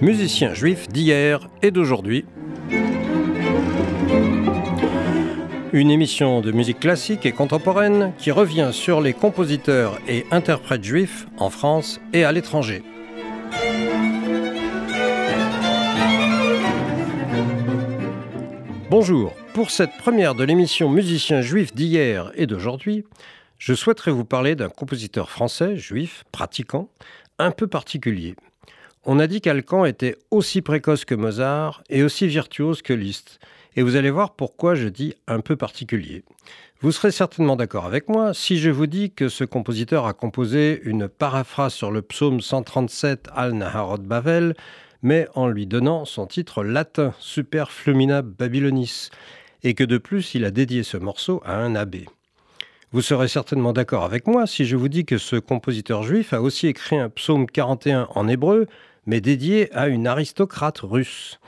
Musiciens juifs d'hier et d'aujourd'hui. Une émission de musique classique et contemporaine qui revient sur les compositeurs et interprètes juifs en France et à l'étranger. Bonjour, pour cette première de l'émission Musiciens juifs d'hier et d'aujourd'hui, je souhaiterais vous parler d'un compositeur français, juif, pratiquant, un peu particulier. On a dit qu'Alcan était aussi précoce que Mozart et aussi virtuose que Liszt. Et vous allez voir pourquoi je dis un peu particulier. Vous serez certainement d'accord avec moi si je vous dis que ce compositeur a composé une paraphrase sur le psaume 137 Al Naharot Bavel, mais en lui donnant son titre latin Super Flumina Babylonis, et que de plus il a dédié ce morceau à un abbé. Vous serez certainement d'accord avec moi si je vous dis que ce compositeur juif a aussi écrit un psaume 41 en hébreu, mais dédié à une aristocrate russe.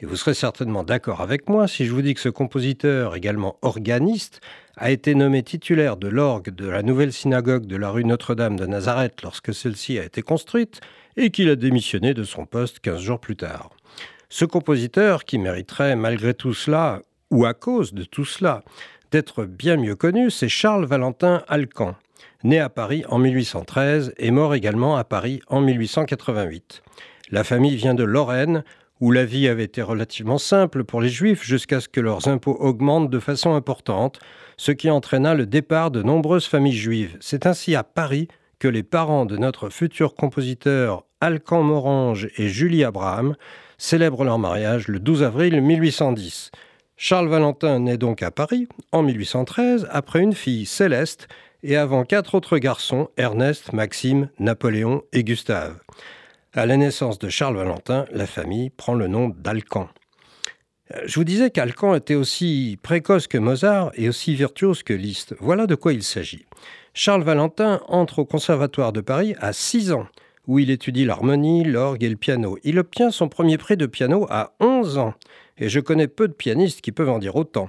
Et vous serez certainement d'accord avec moi si je vous dis que ce compositeur, également organiste, a été nommé titulaire de l'orgue de la nouvelle synagogue de la rue Notre-Dame de Nazareth lorsque celle-ci a été construite, et qu'il a démissionné de son poste 15 jours plus tard. Ce compositeur, qui mériterait malgré tout cela, ou à cause de tout cela, d'être bien mieux connu, c'est Charles Valentin Alcan né à Paris en 1813 et mort également à Paris en 1888. La famille vient de Lorraine, où la vie avait été relativement simple pour les Juifs jusqu'à ce que leurs impôts augmentent de façon importante, ce qui entraîna le départ de nombreuses familles juives. C'est ainsi à Paris que les parents de notre futur compositeur Alcan Morange et Julie Abraham célèbrent leur mariage le 12 avril 1810. Charles Valentin naît donc à Paris en 1813 après une fille céleste et avant quatre autres garçons, Ernest, Maxime, Napoléon et Gustave. À la naissance de Charles Valentin, la famille prend le nom d'Alcan. Euh, je vous disais qu'Alcan était aussi précoce que Mozart et aussi virtuose que Liszt. Voilà de quoi il s'agit. Charles Valentin entre au Conservatoire de Paris à 6 ans, où il étudie l'harmonie, l'orgue et le piano. Il obtient son premier prix de piano à 11 ans, et je connais peu de pianistes qui peuvent en dire autant.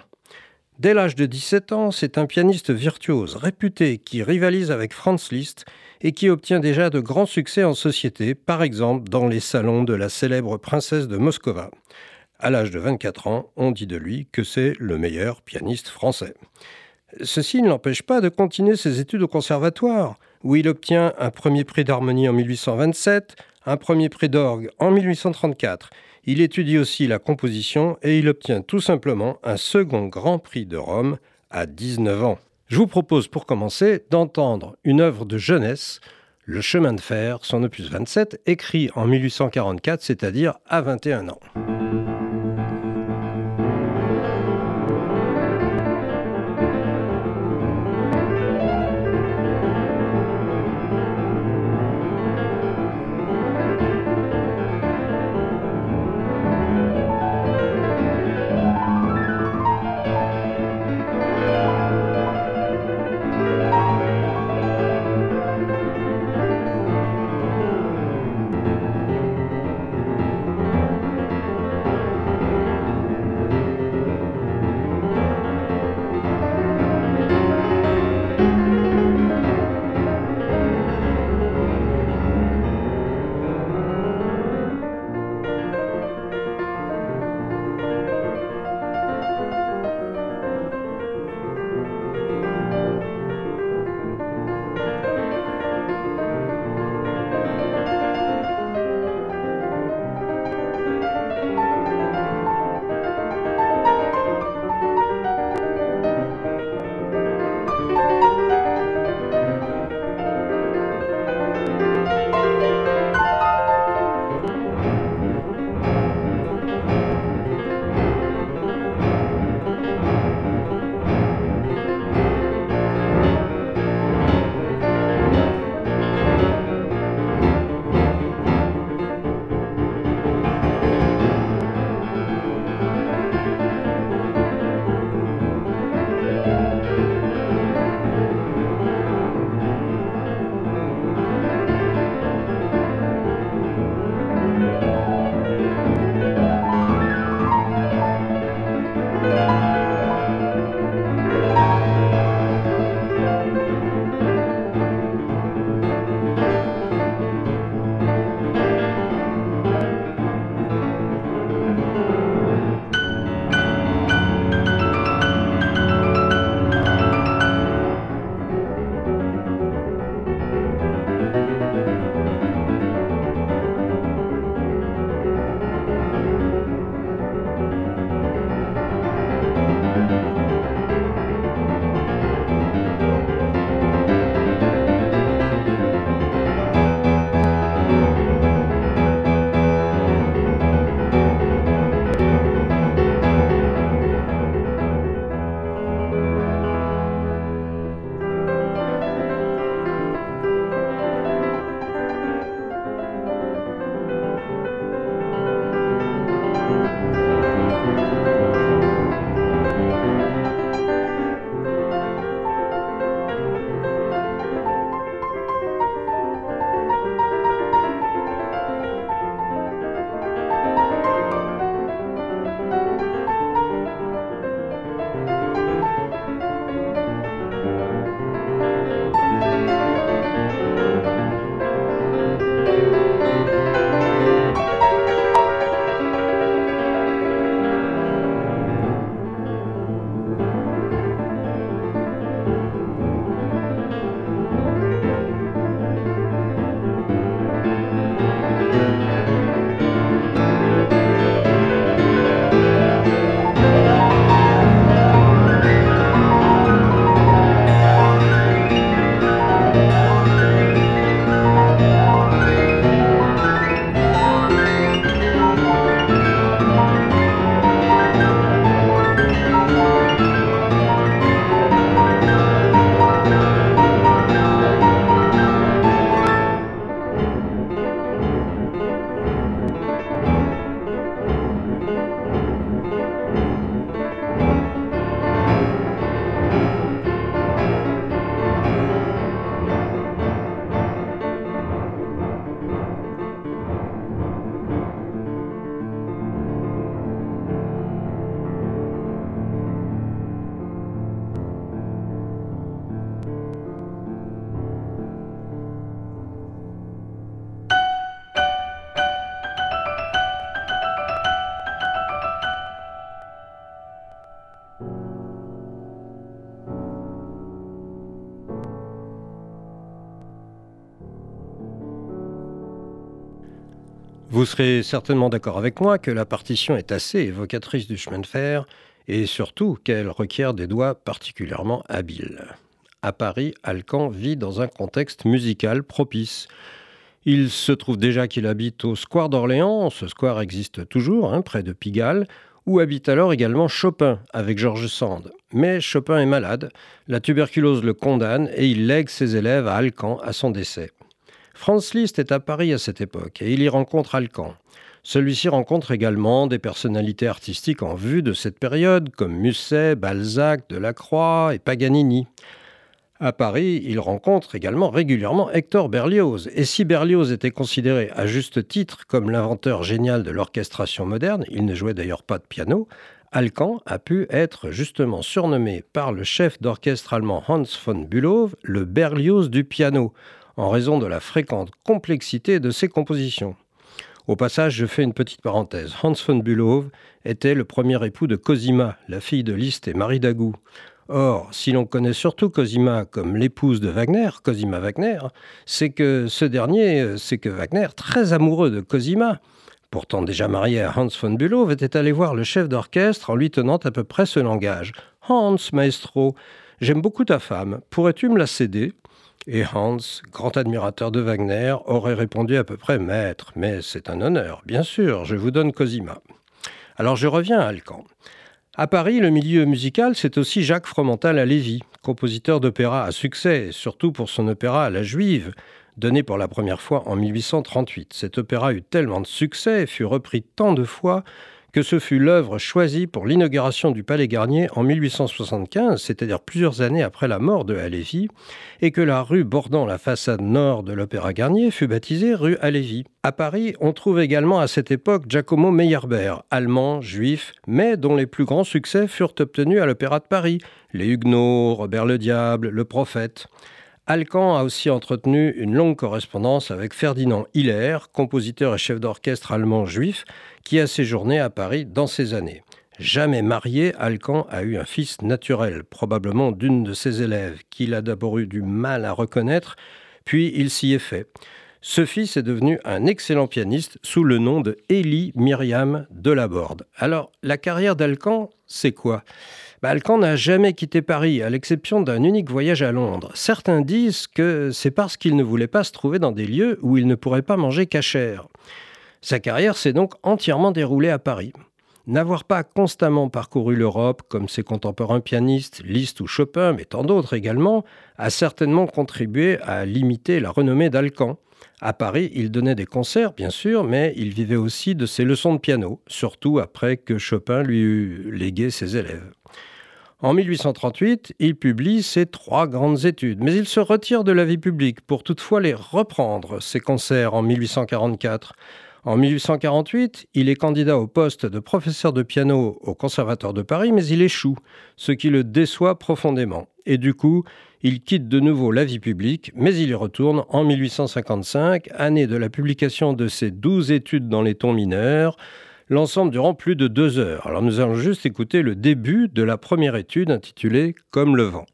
Dès l'âge de 17 ans, c'est un pianiste virtuose réputé qui rivalise avec Franz Liszt et qui obtient déjà de grands succès en société, par exemple dans les salons de la célèbre princesse de Moscova. À l'âge de 24 ans, on dit de lui que c'est le meilleur pianiste français. Ceci ne l'empêche pas de continuer ses études au conservatoire, où il obtient un premier prix d'harmonie en 1827, un premier prix d'orgue en 1834 il étudie aussi la composition et il obtient tout simplement un second Grand Prix de Rome à 19 ans. Je vous propose pour commencer d'entendre une œuvre de jeunesse, Le chemin de fer, son opus 27, écrit en 1844, c'est-à-dire à 21 ans. Vous serez certainement d'accord avec moi que la partition est assez évocatrice du chemin de fer et surtout qu'elle requiert des doigts particulièrement habiles. À Paris, Alcan vit dans un contexte musical propice. Il se trouve déjà qu'il habite au square d'Orléans, ce square existe toujours, hein, près de Pigalle, où habite alors également Chopin avec Georges Sand. Mais Chopin est malade, la tuberculose le condamne et il lègue ses élèves à Alcan à son décès. Franz Liszt est à Paris à cette époque et il y rencontre Alcan. Celui-ci rencontre également des personnalités artistiques en vue de cette période, comme Musset, Balzac, Delacroix et Paganini. À Paris, il rencontre également régulièrement Hector Berlioz. Et si Berlioz était considéré à juste titre comme l'inventeur génial de l'orchestration moderne, il ne jouait d'ailleurs pas de piano, Alcan a pu être justement surnommé par le chef d'orchestre allemand Hans von Bülow le Berlioz du piano, en raison de la fréquente complexité de ses compositions. Au passage, je fais une petite parenthèse. Hans von Bülow était le premier époux de Cosima, la fille de Liszt et Marie Dagou. Or, si l'on connaît surtout Cosima comme l'épouse de Wagner, Cosima Wagner, c'est que ce dernier, c'est que Wagner, très amoureux de Cosima, pourtant déjà marié à Hans von Bülow, était allé voir le chef d'orchestre en lui tenant à peu près ce langage. Hans, maestro, j'aime beaucoup ta femme, pourrais-tu me la céder? Et Hans, grand admirateur de Wagner, aurait répondu à peu près Maître, mais c'est un honneur, bien sûr, je vous donne Cosima. Alors je reviens à Alcan. À Paris, le milieu musical, c'est aussi Jacques Fromental à Lévis, compositeur d'opéra à succès, surtout pour son opéra La Juive, donné pour la première fois en 1838. Cet opéra eut tellement de succès fut repris tant de fois que ce fut l'œuvre choisie pour l'inauguration du Palais Garnier en 1875, c'est-à-dire plusieurs années après la mort de Halévy, et que la rue bordant la façade nord de l'Opéra Garnier fut baptisée rue Halévy. À Paris, on trouve également à cette époque Giacomo Meyerbeer, allemand, juif, mais dont les plus grands succès furent obtenus à l'Opéra de Paris, les Huguenots, Robert le Diable, le Prophète. Alcan a aussi entretenu une longue correspondance avec Ferdinand Hiller, compositeur et chef d'orchestre allemand juif, qui a séjourné à Paris dans ces années. Jamais marié, Alcan a eu un fils naturel, probablement d'une de ses élèves, qu'il a d'abord eu du mal à reconnaître, puis il s'y est fait. Ce fils est devenu un excellent pianiste sous le nom de Élie Myriam Delaborde. Alors, la carrière d'Alcan, c'est quoi? Alcan n'a jamais quitté Paris, à l'exception d'un unique voyage à Londres. Certains disent que c'est parce qu'il ne voulait pas se trouver dans des lieux où il ne pourrait pas manger cachère. Sa carrière s'est donc entièrement déroulée à Paris. N'avoir pas constamment parcouru l'Europe comme ses contemporains pianistes, Liszt ou Chopin, mais tant d'autres également, a certainement contribué à limiter la renommée d'Alcan. À Paris, il donnait des concerts, bien sûr, mais il vivait aussi de ses leçons de piano, surtout après que Chopin lui eut légué ses élèves. En 1838, il publie ses trois grandes études, mais il se retire de la vie publique pour toutefois les reprendre, ses concerts, en 1844. En 1848, il est candidat au poste de professeur de piano au Conservatoire de Paris, mais il échoue, ce qui le déçoit profondément. Et du coup, il quitte de nouveau la vie publique, mais il y retourne en 1855, année de la publication de ses douze études dans les tons mineurs, l'ensemble durant plus de deux heures. Alors nous allons juste écouter le début de la première étude intitulée Comme le vent.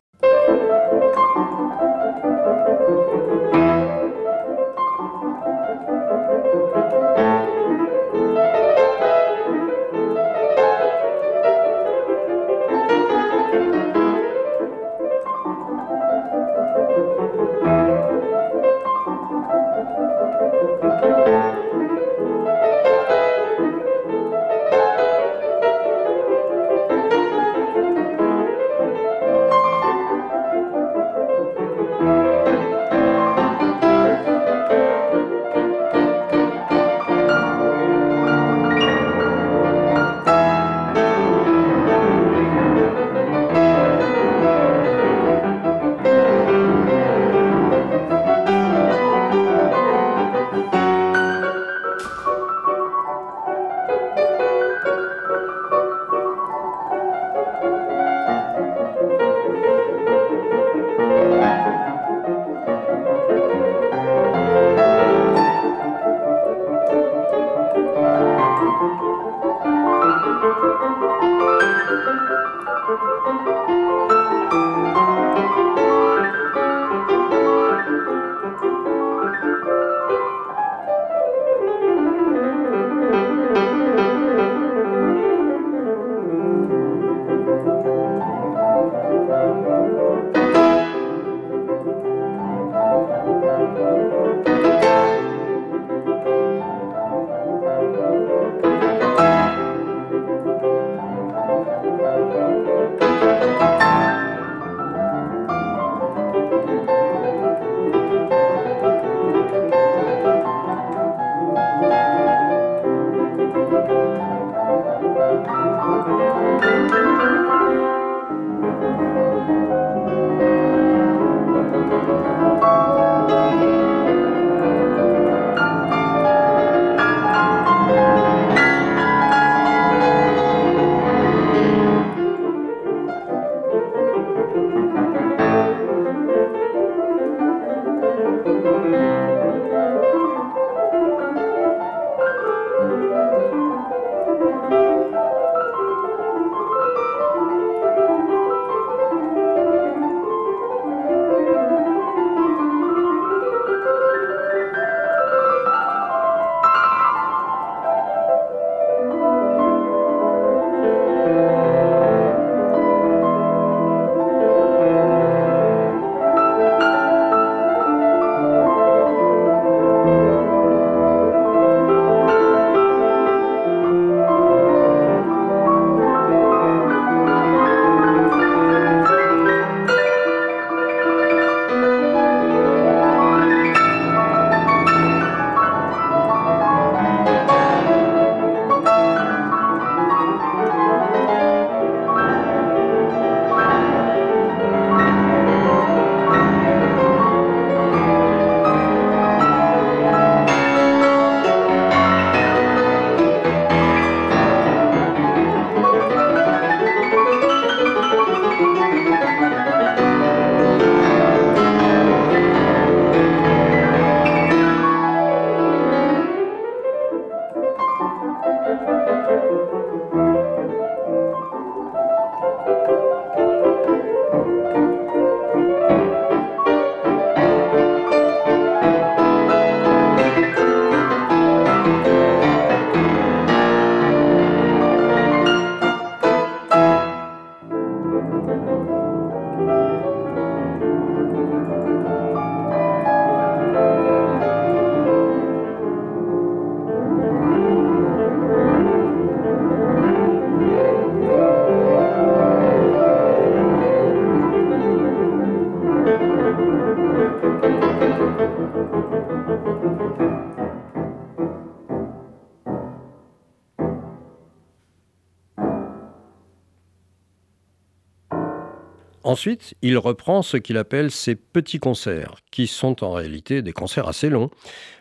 Ensuite, il reprend ce qu'il appelle ses petits concerts, qui sont en réalité des concerts assez longs,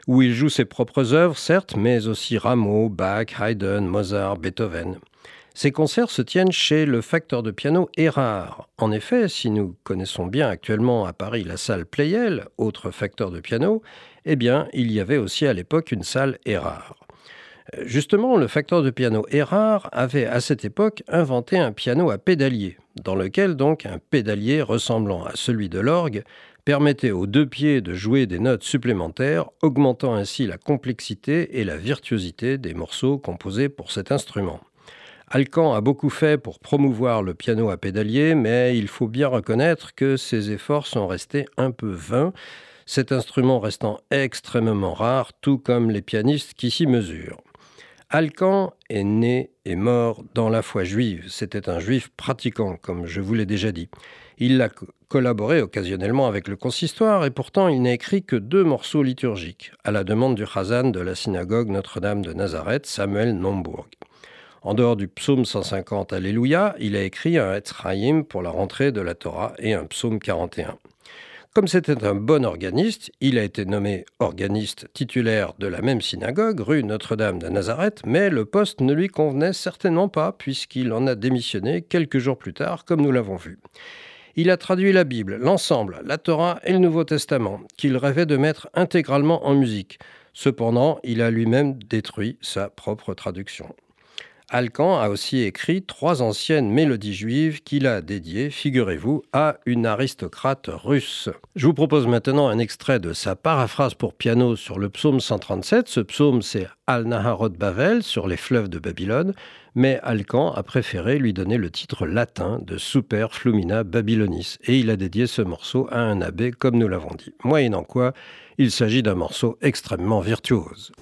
où il joue ses propres œuvres, certes, mais aussi Rameau, Bach, Haydn, Mozart, Beethoven. Ces concerts se tiennent chez le facteur de piano Erard. En effet, si nous connaissons bien actuellement à Paris la salle Pleyel, autre facteur de piano, eh bien, il y avait aussi à l'époque une salle Erard. Justement, le facteur de piano Erard avait à cette époque inventé un piano à pédalier, dans lequel donc un pédalier ressemblant à celui de l'orgue permettait aux deux pieds de jouer des notes supplémentaires, augmentant ainsi la complexité et la virtuosité des morceaux composés pour cet instrument. Alcan a beaucoup fait pour promouvoir le piano à pédalier, mais il faut bien reconnaître que ses efforts sont restés un peu vains, cet instrument restant extrêmement rare, tout comme les pianistes qui s'y mesurent. Alcan est né et mort dans la foi juive. C'était un juif pratiquant, comme je vous l'ai déjà dit. Il a collaboré occasionnellement avec le consistoire et pourtant il n'a écrit que deux morceaux liturgiques, à la demande du Chazan de la synagogue Notre-Dame de Nazareth, Samuel Nombourg. En dehors du psaume 150 Alléluia, il a écrit un Etzraïm pour la rentrée de la Torah et un psaume 41. Comme c'était un bon organiste, il a été nommé organiste titulaire de la même synagogue, rue Notre-Dame de Nazareth, mais le poste ne lui convenait certainement pas, puisqu'il en a démissionné quelques jours plus tard, comme nous l'avons vu. Il a traduit la Bible, l'ensemble, la Torah et le Nouveau Testament, qu'il rêvait de mettre intégralement en musique. Cependant, il a lui-même détruit sa propre traduction. Alcan a aussi écrit trois anciennes mélodies juives qu'il a dédiées, figurez-vous, à une aristocrate russe. Je vous propose maintenant un extrait de sa paraphrase pour piano sur le psaume 137. Ce psaume, c'est Al-Naharot Bavel, sur les fleuves de Babylone, mais Alcan a préféré lui donner le titre latin de Super Flumina Babylonis, et il a dédié ce morceau à un abbé, comme nous l'avons dit. Moyennant quoi, il s'agit d'un morceau extrêmement virtuose.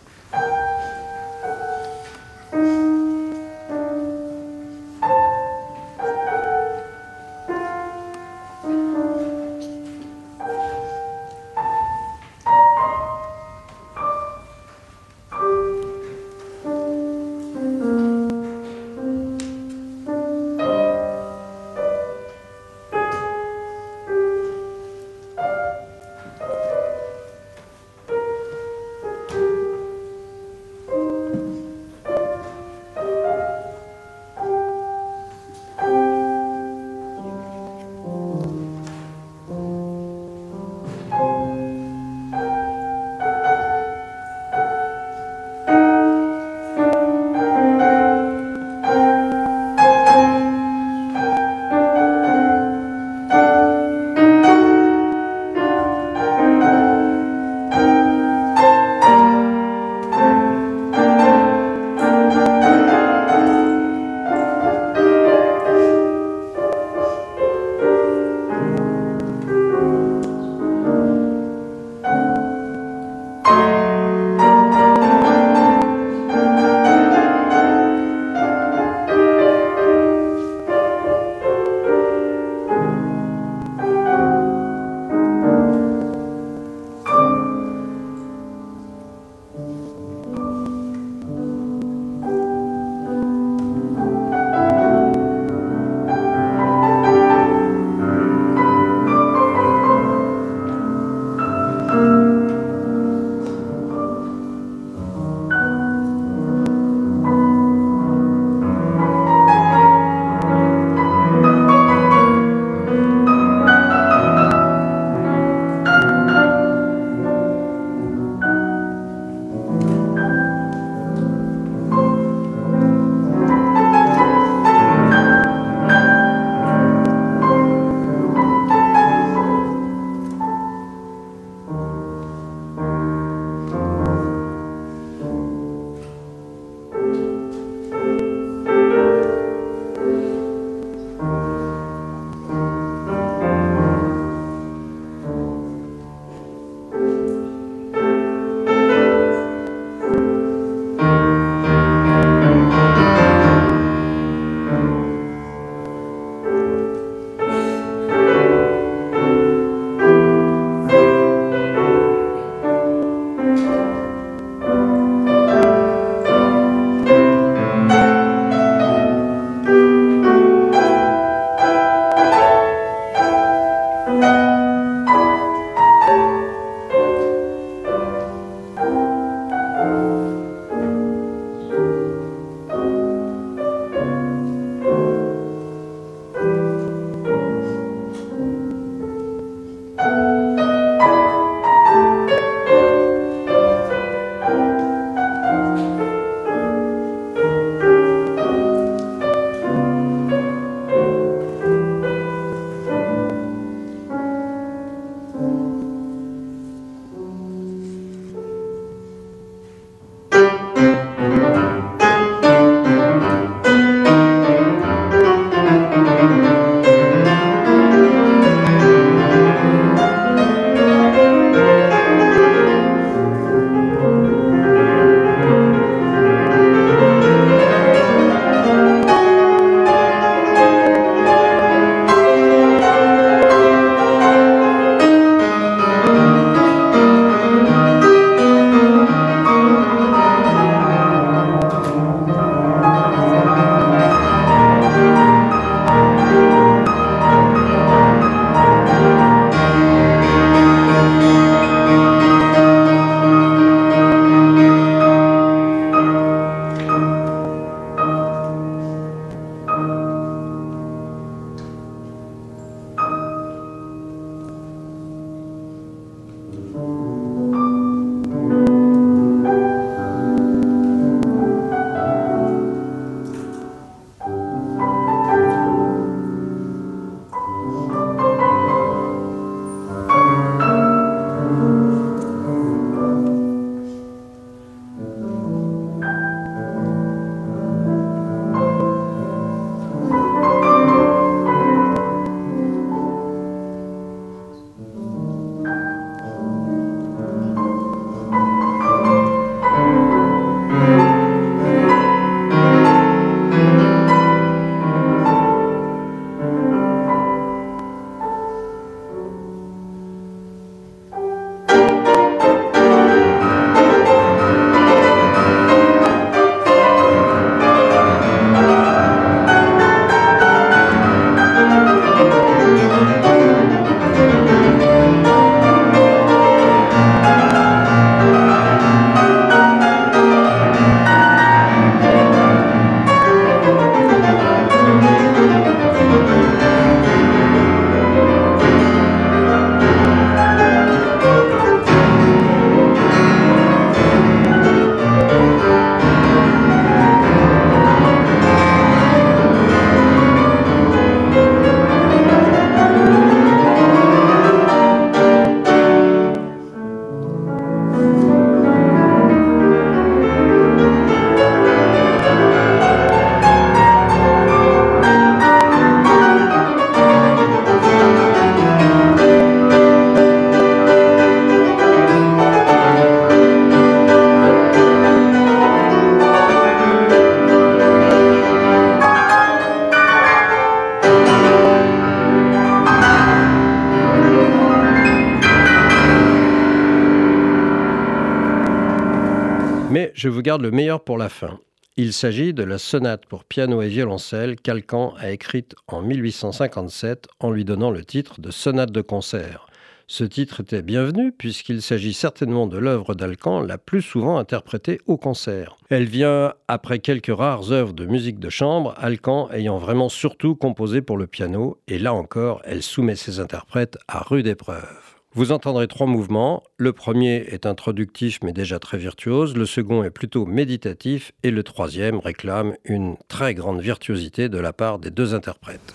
Je vous garde le meilleur pour la fin. Il s'agit de la sonate pour piano et violoncelle qu'Alcan a écrite en 1857 en lui donnant le titre de sonate de concert. Ce titre était bienvenu puisqu'il s'agit certainement de l'œuvre d'Alcan la plus souvent interprétée au concert. Elle vient après quelques rares œuvres de musique de chambre, Alcan ayant vraiment surtout composé pour le piano, et là encore, elle soumet ses interprètes à rude épreuve. Vous entendrez trois mouvements. Le premier est introductif mais déjà très virtuose, le second est plutôt méditatif et le troisième réclame une très grande virtuosité de la part des deux interprètes.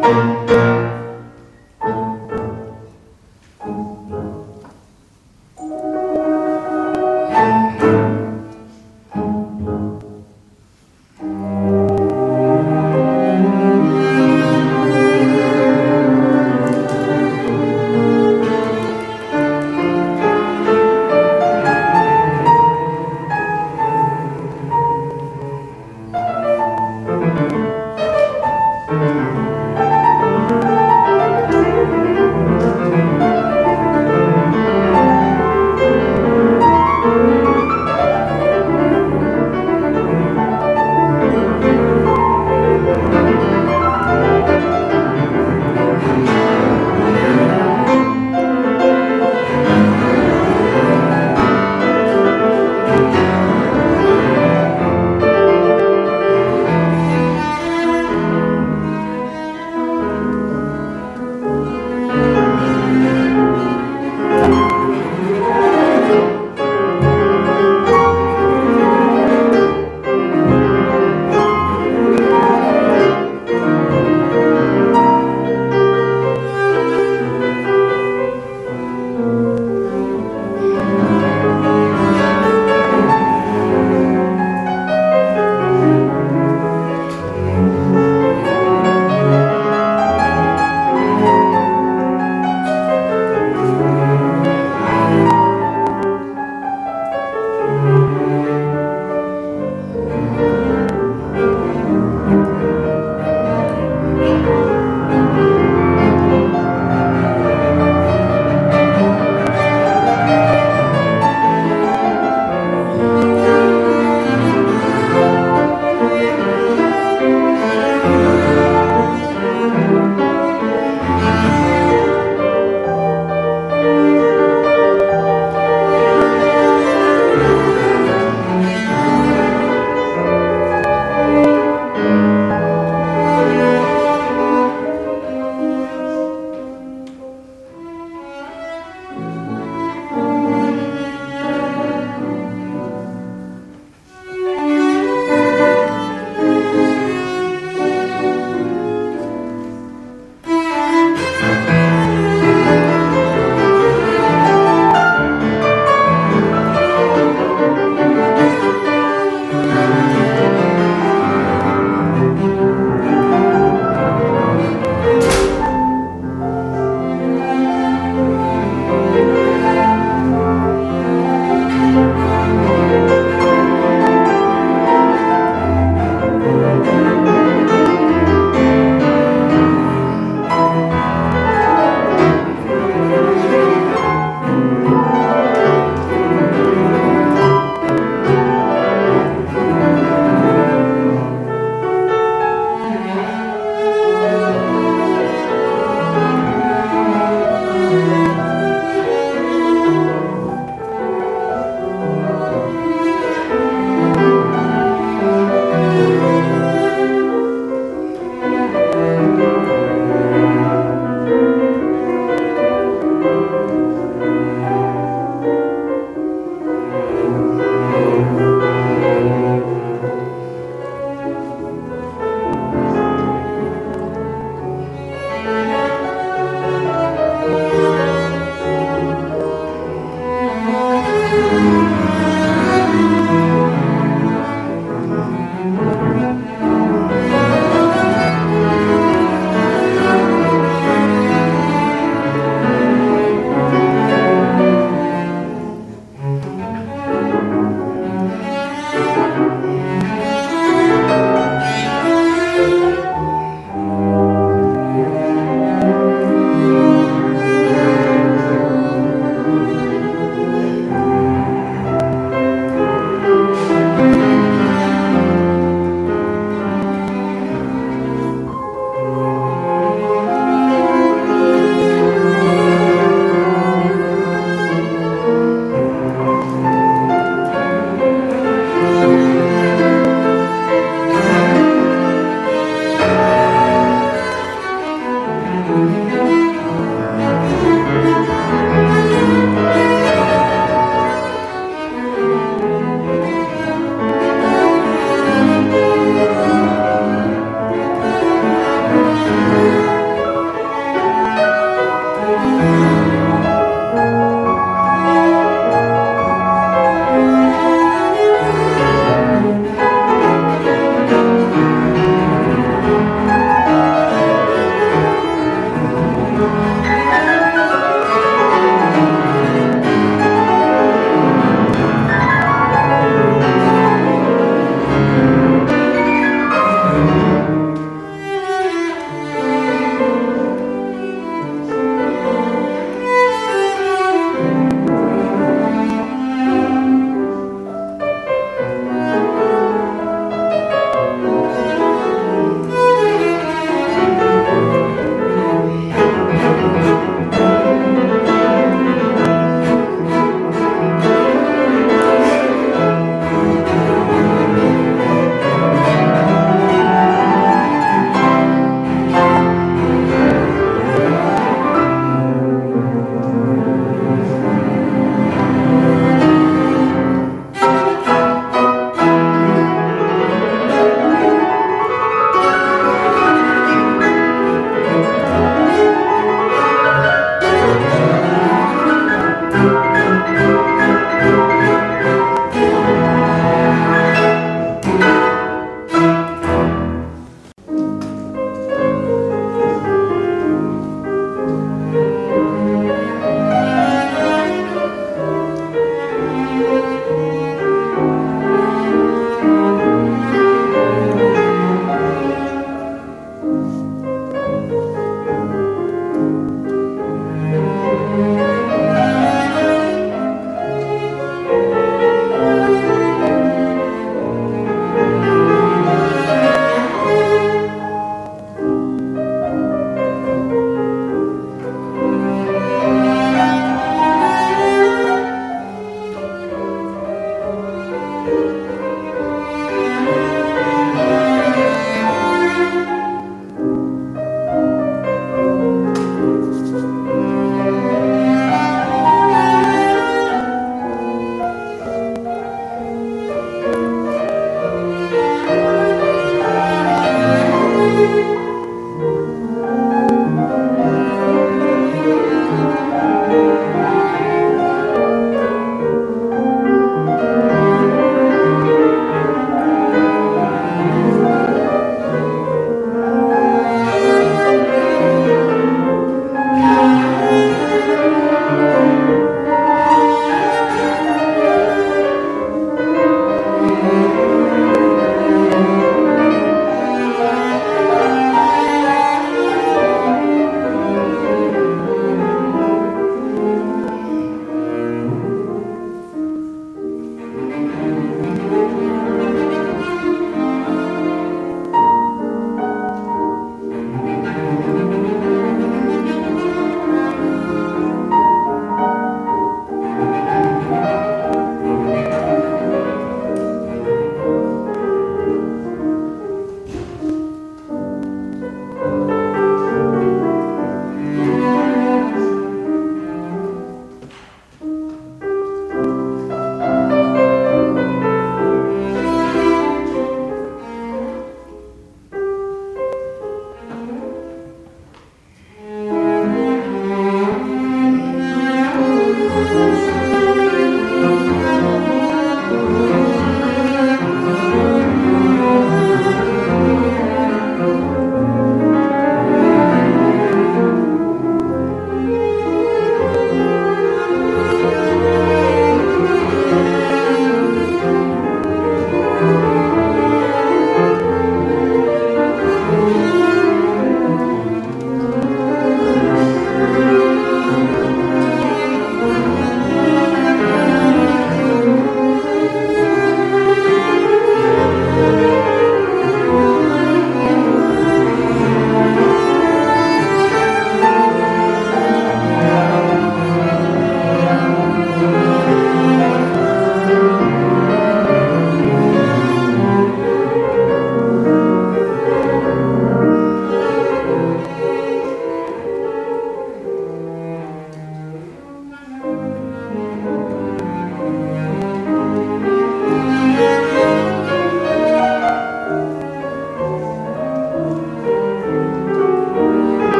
Música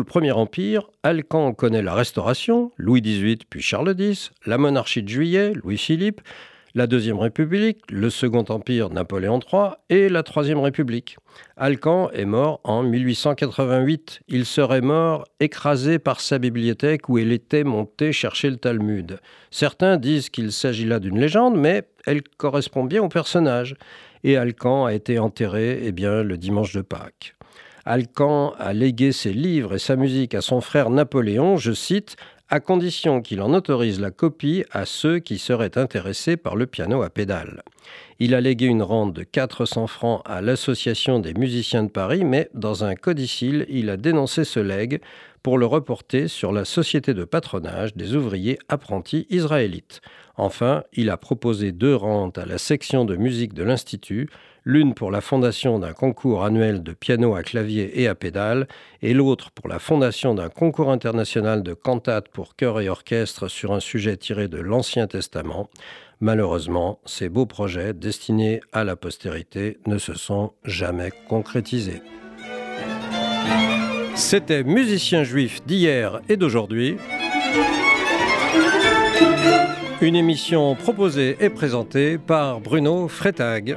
le Premier Empire, Alcan connaît la Restauration, Louis XVIII puis Charles X, la monarchie de Juillet, Louis-Philippe, la Deuxième République, le Second Empire, Napoléon III et la Troisième République. Alcan est mort en 1888. Il serait mort écrasé par sa bibliothèque où il était monté chercher le Talmud. Certains disent qu'il s'agit là d'une légende, mais elle correspond bien au personnage. Et Alcan a été enterré eh bien, le dimanche de Pâques. Alcan a légué ses livres et sa musique à son frère Napoléon, je cite, à condition qu'il en autorise la copie à ceux qui seraient intéressés par le piano à pédales. Il a légué une rente de 400 francs à l'Association des musiciens de Paris, mais dans un codicile, il a dénoncé ce legs pour le reporter sur la société de patronage des ouvriers apprentis israélites. Enfin, il a proposé deux rentes à la section de musique de l'Institut, l'une pour la fondation d'un concours annuel de piano à clavier et à pédale, et l'autre pour la fondation d'un concours international de cantates pour chœur et orchestre sur un sujet tiré de l'Ancien Testament. Malheureusement, ces beaux projets destinés à la postérité ne se sont jamais concrétisés. C'était Musicien juif d'hier et d'aujourd'hui. Une émission proposée et présentée par Bruno Frétag.